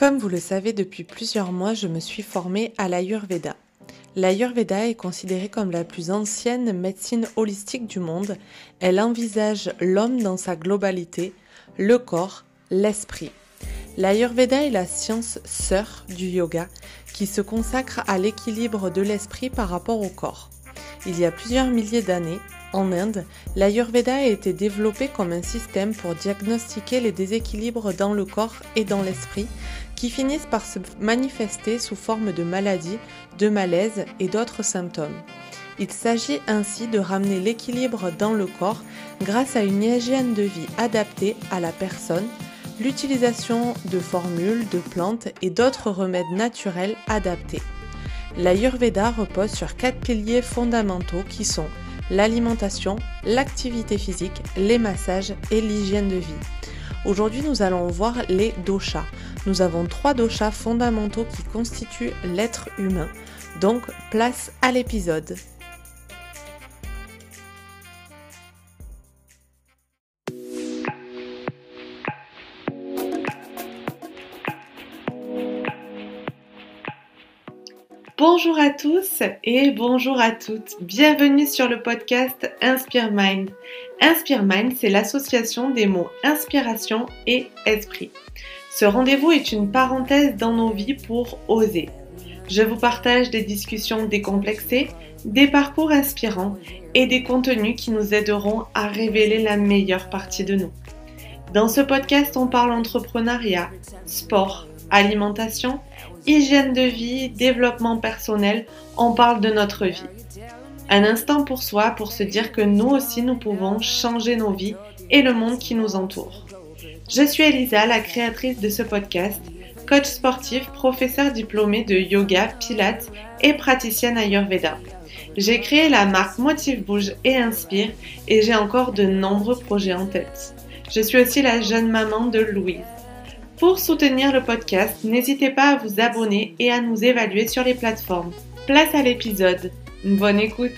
Comme vous le savez depuis plusieurs mois, je me suis formée à l'Ayurveda. L'Ayurveda est considérée comme la plus ancienne médecine holistique du monde. Elle envisage l'homme dans sa globalité, le corps, l'esprit. L'Ayurveda est la science sœur du yoga qui se consacre à l'équilibre de l'esprit par rapport au corps. Il y a plusieurs milliers d'années, en Inde, l'Ayurveda a été développé comme un système pour diagnostiquer les déséquilibres dans le corps et dans l'esprit qui finissent par se manifester sous forme de maladies, de malaise et d'autres symptômes. Il s'agit ainsi de ramener l'équilibre dans le corps grâce à une hygiène de vie adaptée à la personne, l'utilisation de formules, de plantes et d'autres remèdes naturels adaptés. L'Ayurveda repose sur quatre piliers fondamentaux qui sont l'alimentation, l'activité physique, les massages et l'hygiène de vie. Aujourd'hui, nous allons voir les doshas. Nous avons trois doshas fondamentaux qui constituent l'être humain. Donc, place à l'épisode. Bonjour à tous et bonjour à toutes. Bienvenue sur le podcast Inspire Mind. Inspire Mind, c'est l'association des mots inspiration et esprit. Ce rendez-vous est une parenthèse dans nos vies pour oser. Je vous partage des discussions décomplexées, des parcours inspirants et des contenus qui nous aideront à révéler la meilleure partie de nous. Dans ce podcast, on parle entrepreneuriat, sport, alimentation, hygiène de vie, développement personnel, on parle de notre vie. Un instant pour soi pour se dire que nous aussi nous pouvons changer nos vies et le monde qui nous entoure. Je suis Elisa, la créatrice de ce podcast, coach sportif, professeur diplômé de yoga, pilates et praticienne Ayurveda. J'ai créé la marque Motive Bouge et Inspire et j'ai encore de nombreux projets en tête. Je suis aussi la jeune maman de Louise. Pour soutenir le podcast, n'hésitez pas à vous abonner et à nous évaluer sur les plateformes. Place à l'épisode. Bonne écoute.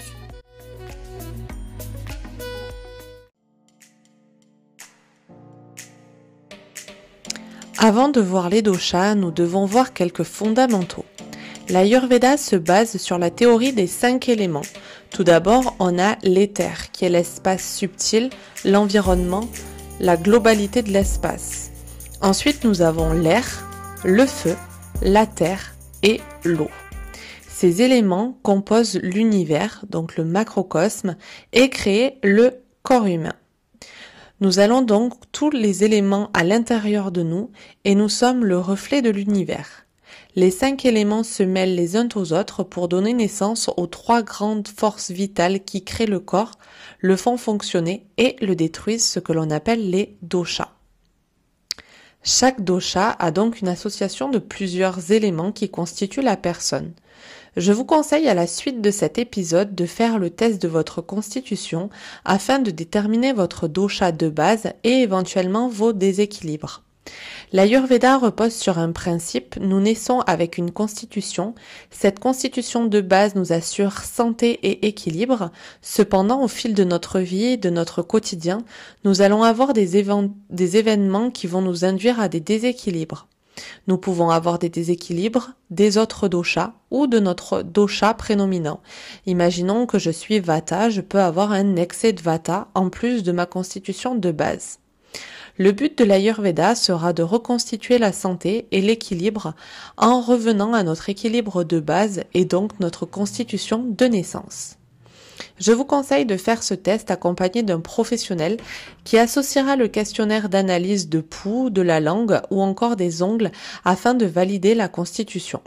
Avant de voir les doshas, nous devons voir quelques fondamentaux. L'Ayurveda se base sur la théorie des cinq éléments. Tout d'abord, on a l'éther, qui est l'espace subtil, l'environnement, la globalité de l'espace. Ensuite, nous avons l'air, le feu, la terre et l'eau. Ces éléments composent l'univers, donc le macrocosme, et créent le corps humain. Nous allons donc tous les éléments à l'intérieur de nous et nous sommes le reflet de l'univers. Les cinq éléments se mêlent les uns aux autres pour donner naissance aux trois grandes forces vitales qui créent le corps, le font fonctionner et le détruisent, ce que l'on appelle les doshas. Chaque dosha a donc une association de plusieurs éléments qui constituent la personne. Je vous conseille à la suite de cet épisode de faire le test de votre constitution afin de déterminer votre dosha de base et éventuellement vos déséquilibres. L'Ayurveda repose sur un principe, nous naissons avec une constitution, cette constitution de base nous assure santé et équilibre, cependant au fil de notre vie de notre quotidien, nous allons avoir des, des événements qui vont nous induire à des déséquilibres. Nous pouvons avoir des déséquilibres des autres doshas ou de notre dosha prénominant. Imaginons que je suis vata, je peux avoir un excès de vata en plus de ma constitution de base. Le but de l'Ayurveda sera de reconstituer la santé et l'équilibre en revenant à notre équilibre de base et donc notre constitution de naissance. Je vous conseille de faire ce test accompagné d'un professionnel qui associera le questionnaire d'analyse de pouls, de la langue ou encore des ongles afin de valider la constitution.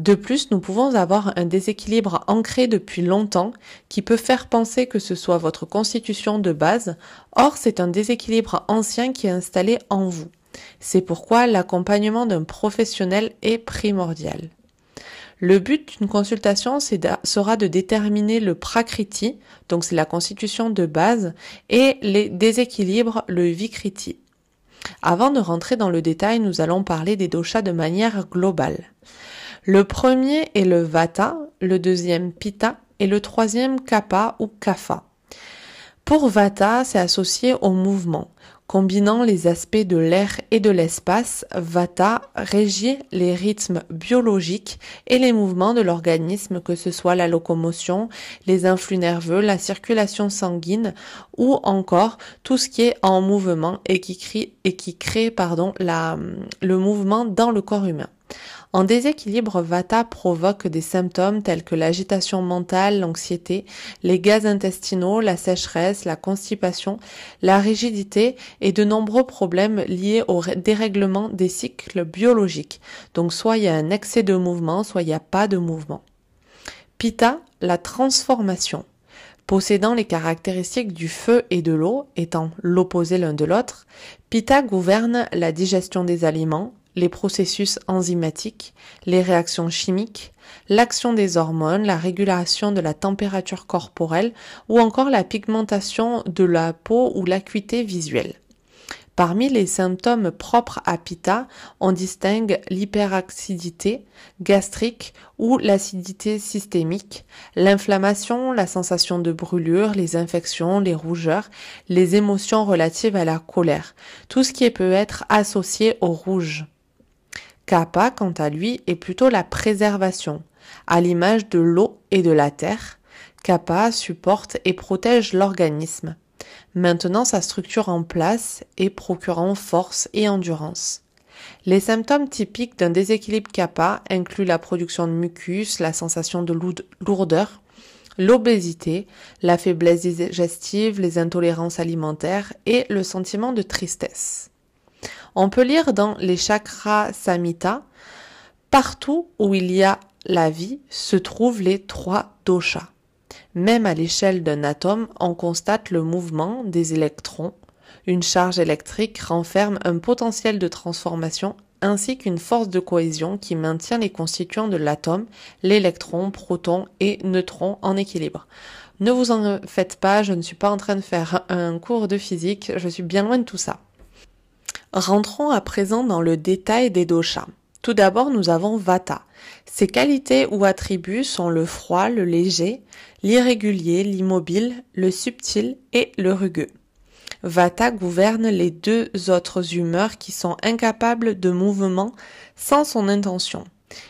De plus, nous pouvons avoir un déséquilibre ancré depuis longtemps qui peut faire penser que ce soit votre constitution de base, or c'est un déséquilibre ancien qui est installé en vous. C'est pourquoi l'accompagnement d'un professionnel est primordial. Le but d'une consultation sera de déterminer le prakriti, donc c'est la constitution de base, et les déséquilibres, le vikriti. Avant de rentrer dans le détail, nous allons parler des doshas de manière globale. Le premier est le Vata, le deuxième Pitta et le troisième Kapha ou Kapha. Pour Vata, c'est associé au mouvement. Combinant les aspects de l'air et de l'espace, Vata régit les rythmes biologiques et les mouvements de l'organisme, que ce soit la locomotion, les influx nerveux, la circulation sanguine ou encore tout ce qui est en mouvement et qui, crée, pardon, la, le mouvement dans le corps humain. En déséquilibre, Vata provoque des symptômes tels que l'agitation mentale, l'anxiété, les gaz intestinaux, la sécheresse, la constipation, la rigidité et de nombreux problèmes liés au dérèglement des cycles biologiques. Donc soit il y a un excès de mouvement, soit il n'y a pas de mouvement. Pitta, la transformation. Possédant les caractéristiques du feu et de l'eau, étant l'opposé l'un de l'autre, Pitta gouverne la digestion des aliments, les processus enzymatiques, les réactions chimiques, l'action des hormones, la régulation de la température corporelle ou encore la pigmentation de la peau ou l'acuité visuelle. Parmi les symptômes propres à Pitta, on distingue l'hyperacidité gastrique ou l'acidité systémique, l'inflammation, la sensation de brûlure, les infections, les rougeurs, les émotions relatives à la colère, tout ce qui peut être associé au rouge. Kappa, quant à lui, est plutôt la préservation. À l'image de l'eau et de la terre, Kappa supporte et protège l'organisme, maintenant sa structure en place et procurant force et endurance. Les symptômes typiques d'un déséquilibre kappa incluent la production de mucus, la sensation de lourdeur, l'obésité, la faiblesse digestive, les intolérances alimentaires et le sentiment de tristesse. On peut lire dans les chakras samhita, partout où il y a la vie se trouvent les trois doshas. Même à l'échelle d'un atome, on constate le mouvement des électrons. Une charge électrique renferme un potentiel de transformation ainsi qu'une force de cohésion qui maintient les constituants de l'atome, l'électron, proton et neutron en équilibre. Ne vous en faites pas, je ne suis pas en train de faire un cours de physique, je suis bien loin de tout ça. Rentrons à présent dans le détail des doshas. Tout d'abord, nous avons Vata. Ses qualités ou attributs sont le froid, le léger, l'irrégulier, l'immobile, le subtil et le rugueux. Vata gouverne les deux autres humeurs qui sont incapables de mouvement sans son intention.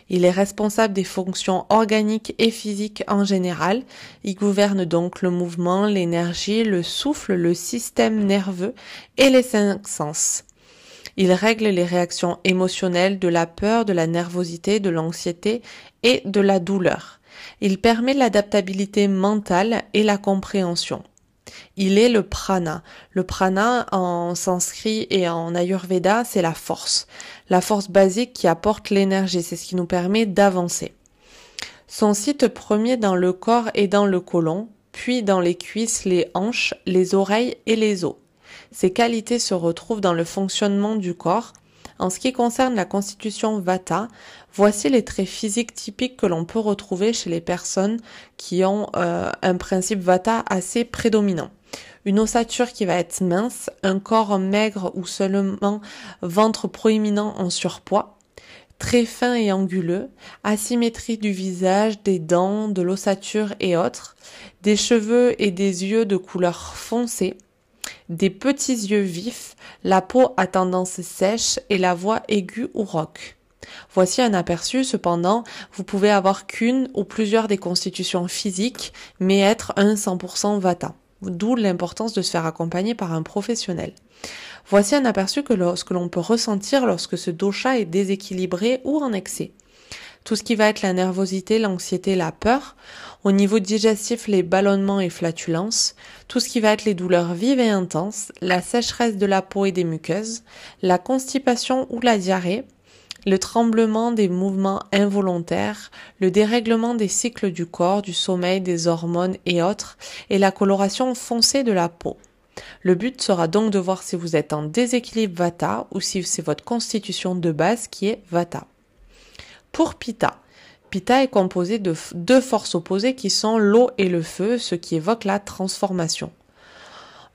Il est responsable des fonctions organiques et physiques en général. Il gouverne donc le mouvement, l'énergie, le souffle, le système nerveux et les cinq sens. Il règle les réactions émotionnelles de la peur, de la nervosité, de l'anxiété et de la douleur. Il permet l'adaptabilité mentale et la compréhension. Il est le prana. Le prana en sanskrit et en ayurveda, c'est la force. La force basique qui apporte l'énergie, c'est ce qui nous permet d'avancer. Son site premier dans le corps est dans le côlon, puis dans les cuisses, les hanches, les oreilles et les os. Ces qualités se retrouvent dans le fonctionnement du corps. En ce qui concerne la constitution Vata, voici les traits physiques typiques que l'on peut retrouver chez les personnes qui ont euh, un principe Vata assez prédominant une ossature qui va être mince, un corps maigre ou seulement ventre proéminent en surpoids, très fin et anguleux, asymétrie du visage, des dents, de l'ossature et autres, des cheveux et des yeux de couleur foncée, des petits yeux vifs, la peau à tendance sèche et la voix aiguë ou rauque. Voici un aperçu, cependant, vous pouvez avoir qu'une ou plusieurs des constitutions physiques, mais être un 100% vata. D'où l'importance de se faire accompagner par un professionnel. Voici un aperçu que l'on peut ressentir lorsque ce dosha est déséquilibré ou en excès tout ce qui va être la nervosité, l'anxiété, la peur. Au niveau digestif, les ballonnements et flatulences. Tout ce qui va être les douleurs vives et intenses, la sécheresse de la peau et des muqueuses, la constipation ou la diarrhée, le tremblement des mouvements involontaires, le dérèglement des cycles du corps, du sommeil, des hormones et autres, et la coloration foncée de la peau. Le but sera donc de voir si vous êtes en déséquilibre Vata ou si c'est votre constitution de base qui est Vata. Pour Pitta, Pitta est composé de deux forces opposées qui sont l'eau et le feu, ce qui évoque la transformation.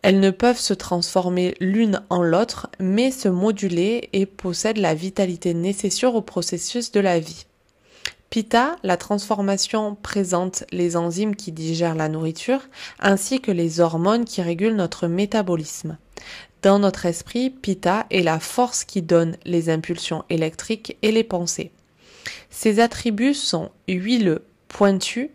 Elles ne peuvent se transformer l'une en l'autre, mais se moduler et possèdent la vitalité nécessaire au processus de la vie. Pitta, la transformation présente les enzymes qui digèrent la nourriture, ainsi que les hormones qui régulent notre métabolisme. Dans notre esprit, Pitta est la force qui donne les impulsions électriques et les pensées. Ses attributs sont huileux, pointu,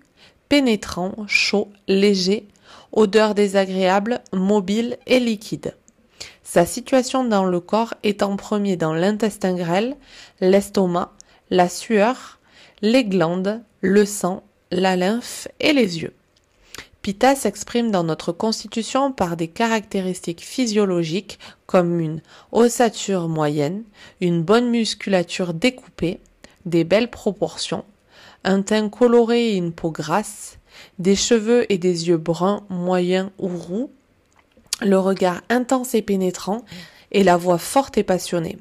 pénétrant, chaud, léger, odeur désagréable, mobile et liquide. Sa situation dans le corps est en premier dans l'intestin grêle, l'estomac, la sueur, les glandes, le sang, la lymphe et les yeux. Pitta s'exprime dans notre constitution par des caractéristiques physiologiques comme une ossature moyenne, une bonne musculature découpée, des belles proportions, un teint coloré et une peau grasse, des cheveux et des yeux bruns, moyens ou roux, le regard intense et pénétrant et la voix forte et passionnée.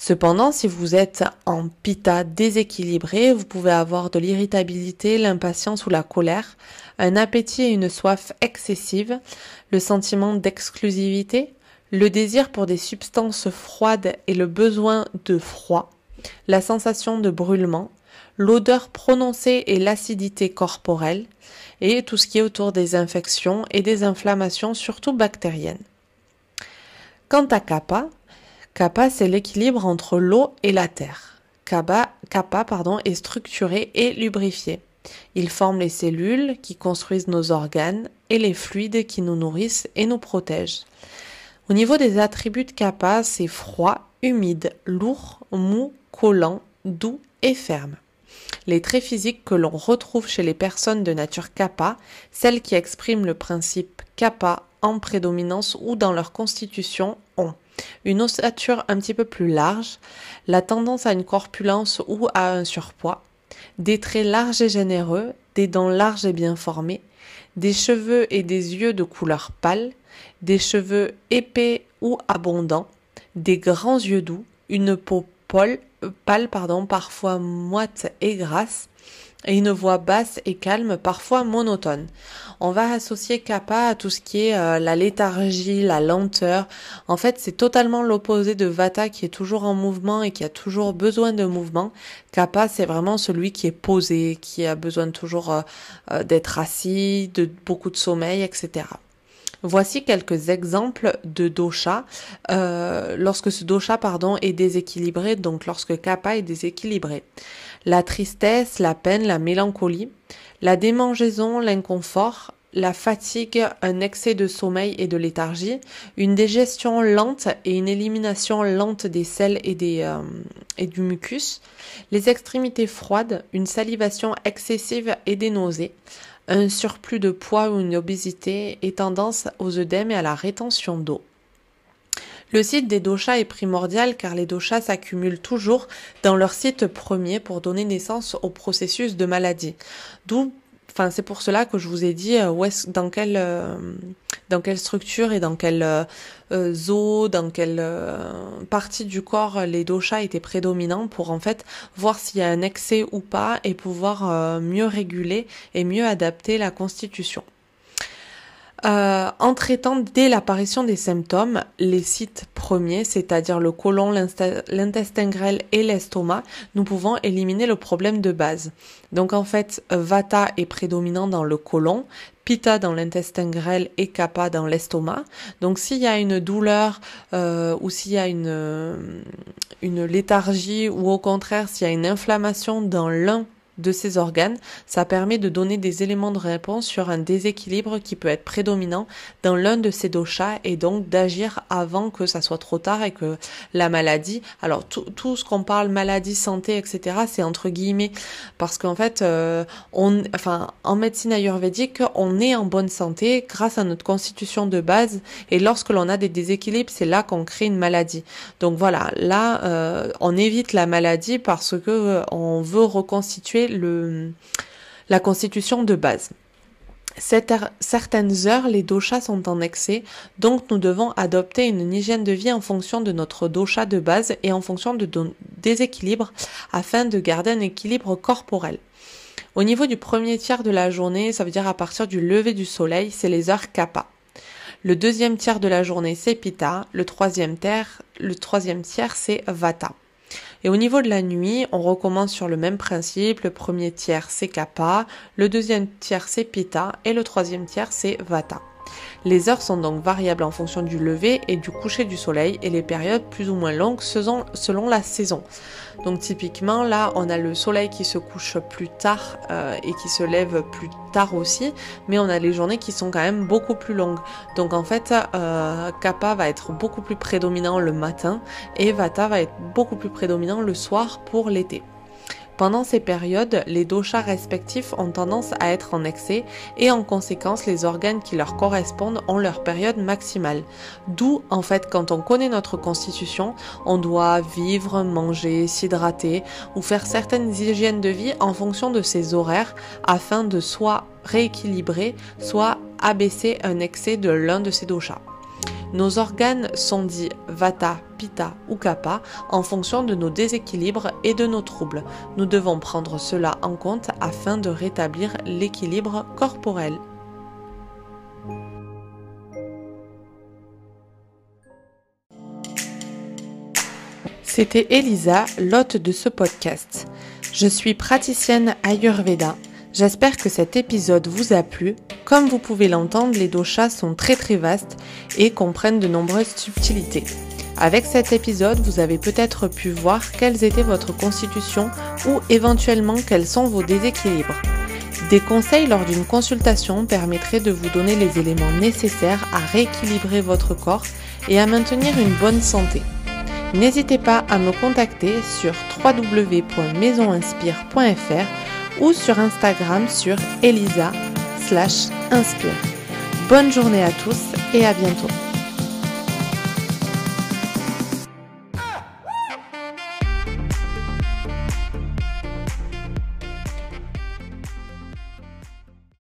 Cependant, si vous êtes en pita déséquilibré, vous pouvez avoir de l'irritabilité, l'impatience ou la colère, un appétit et une soif excessive, le sentiment d'exclusivité, le désir pour des substances froides et le besoin de froid, la sensation de brûlement, l'odeur prononcée et l'acidité corporelle, et tout ce qui est autour des infections et des inflammations, surtout bactériennes. Quant à kappa, kappa c'est l'équilibre entre l'eau et la terre. Kappa, est structuré et lubrifié. Il forme les cellules qui construisent nos organes et les fluides qui nous nourrissent et nous protègent. Au niveau des attributs de kappa, c'est froid, humide, lourd, mou, collant, doux et ferme. Les traits physiques que l'on retrouve chez les personnes de nature kappa, celles qui expriment le principe kappa en prédominance ou dans leur constitution, ont une ossature un petit peu plus large, la tendance à une corpulence ou à un surpoids, des traits larges et généreux, des dents larges et bien formées, des cheveux et des yeux de couleur pâle, des cheveux épais ou abondants, des grands yeux doux, une peau pâle, pâle pardon, parfois moite et grasse, et une voix basse et calme, parfois monotone. On va associer kappa à tout ce qui est euh, la léthargie, la lenteur. En fait, c'est totalement l'opposé de vata qui est toujours en mouvement et qui a toujours besoin de mouvement. Kappa, c'est vraiment celui qui est posé, qui a besoin toujours euh, euh, d'être assis, de beaucoup de sommeil, etc. Voici quelques exemples de dosha euh, lorsque ce dosha pardon est déséquilibré, donc lorsque kappa est déséquilibré. La tristesse, la peine, la mélancolie, la démangeaison, l'inconfort, la fatigue, un excès de sommeil et de léthargie, une digestion lente et une élimination lente des sels et, des, euh, et du mucus, les extrémités froides, une salivation excessive et des nausées, un surplus de poids ou une obésité et tendance aux œdèmes et à la rétention d'eau. Le site des doshas est primordial car les doshas s'accumulent toujours dans leur site premier pour donner naissance au processus de maladie. D'où Enfin, c'est pour cela que je vous ai dit euh, où est dans quelle euh, dans quelle structure et dans quelle euh, zone, dans quelle partie du corps les doshas étaient prédominants pour en fait voir s'il y a un excès ou pas et pouvoir mieux réguler et mieux adapter la constitution. Euh, en traitant dès l'apparition des symptômes les sites premiers, c'est-à-dire le côlon, l'intestin grêle et l'estomac, nous pouvons éliminer le problème de base. Donc en fait, Vata est prédominant dans le côlon, Pitta dans l'intestin grêle et Kapha dans l'estomac. Donc s'il y a une douleur euh, ou s'il y a une, une léthargie ou au contraire s'il y a une inflammation dans l'un de ces organes, ça permet de donner des éléments de réponse sur un déséquilibre qui peut être prédominant dans l'un de ces doshas et donc d'agir avant que ça soit trop tard et que la maladie, alors tout, ce qu'on parle maladie, santé, etc., c'est entre guillemets parce qu'en fait, euh, on, enfin, en médecine ayurvédique, on est en bonne santé grâce à notre constitution de base et lorsque l'on a des déséquilibres, c'est là qu'on crée une maladie. Donc voilà, là, euh, on évite la maladie parce que euh, on veut reconstituer la constitution de base. certaines heures, les doshas sont en excès, donc nous devons adopter une hygiène de vie en fonction de notre dosha de base et en fonction de déséquilibre afin de garder un équilibre corporel. Au niveau du premier tiers de la journée, ça veut dire à partir du lever du soleil, c'est les heures kappa. Le deuxième tiers de la journée, c'est pitta. Le troisième tiers, c'est vata. Et au niveau de la nuit, on recommence sur le même principe. Le premier tiers, c'est kappa, le deuxième tiers, c'est pitta et le troisième tiers, c'est vata. Les heures sont donc variables en fonction du lever et du coucher du soleil et les périodes plus ou moins longues selon, la saison. Donc typiquement là on a le soleil qui se couche plus tard euh, et qui se lève plus tard aussi, mais on a les journées qui sont quand même beaucoup plus longues. Donc en fait euh, Kappa va être beaucoup plus prédominant le matin et Vata va être beaucoup plus prédominant le soir pour l'été. Pendant ces périodes, les doshas respectifs ont tendance à être en excès et en conséquence les organes qui leur correspondent ont leur période maximale. D'où en fait quand on connaît notre constitution, on doit vivre, manger, s'hydrater ou faire certaines hygiènes de vie en fonction de ses horaires afin de soit rééquilibrer, soit abaisser un excès de l'un de ces doshas. Nos organes sont dits Vata, Pitta ou Kapha en fonction de nos déséquilibres et de nos troubles. Nous devons prendre cela en compte afin de rétablir l'équilibre corporel. C'était Elisa, l'hôte de ce podcast. Je suis praticienne Ayurveda J'espère que cet épisode vous a plu. Comme vous pouvez l'entendre, les doshas sont très très vastes et comprennent de nombreuses subtilités. Avec cet épisode, vous avez peut-être pu voir quelles étaient votre constitution ou éventuellement quels sont vos déséquilibres. Des conseils lors d'une consultation permettraient de vous donner les éléments nécessaires à rééquilibrer votre corps et à maintenir une bonne santé. N'hésitez pas à me contacter sur www.maisoninspire.fr ou sur Instagram sur Elisa slash inspire. Bonne journée à tous et à bientôt.